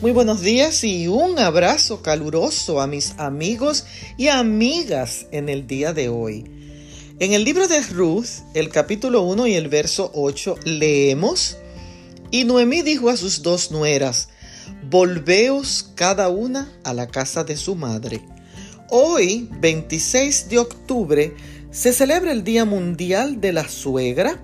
Muy buenos días y un abrazo caluroso a mis amigos y amigas en el día de hoy. En el libro de Ruth, el capítulo 1 y el verso 8, leemos, Y Noemí dijo a sus dos nueras, Volveos cada una a la casa de su madre. Hoy, 26 de octubre, se celebra el Día Mundial de la Suegra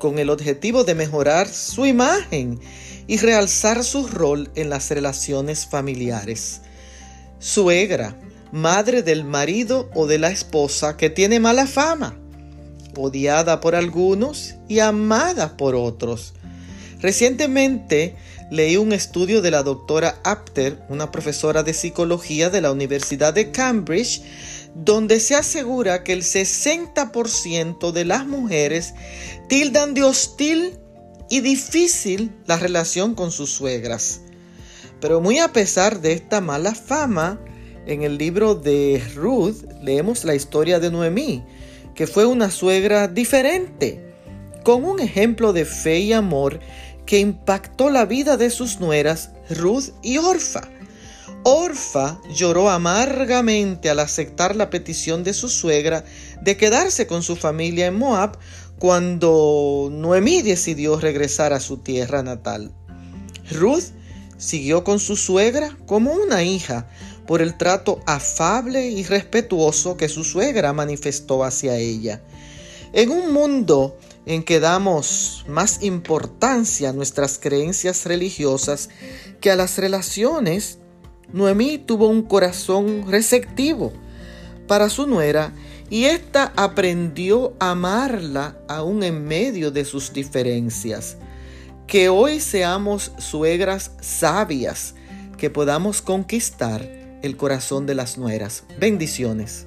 con el objetivo de mejorar su imagen y realzar su rol en las relaciones familiares. Suegra, madre del marido o de la esposa que tiene mala fama, odiada por algunos y amada por otros. Recientemente leí un estudio de la doctora Apter, una profesora de psicología de la Universidad de Cambridge, donde se asegura que el 60% de las mujeres tildan de hostil y difícil la relación con sus suegras. Pero muy a pesar de esta mala fama, en el libro de Ruth leemos la historia de Noemí, que fue una suegra diferente, con un ejemplo de fe y amor que impactó la vida de sus nueras, Ruth y Orfa. Orfa lloró amargamente al aceptar la petición de su suegra de quedarse con su familia en Moab cuando Noemí decidió regresar a su tierra natal. Ruth siguió con su suegra como una hija por el trato afable y respetuoso que su suegra manifestó hacia ella. En un mundo en que damos más importancia a nuestras creencias religiosas que a las relaciones, Noemí tuvo un corazón receptivo para su nuera y ésta aprendió a amarla aún en medio de sus diferencias. Que hoy seamos suegras sabias, que podamos conquistar el corazón de las nueras. Bendiciones.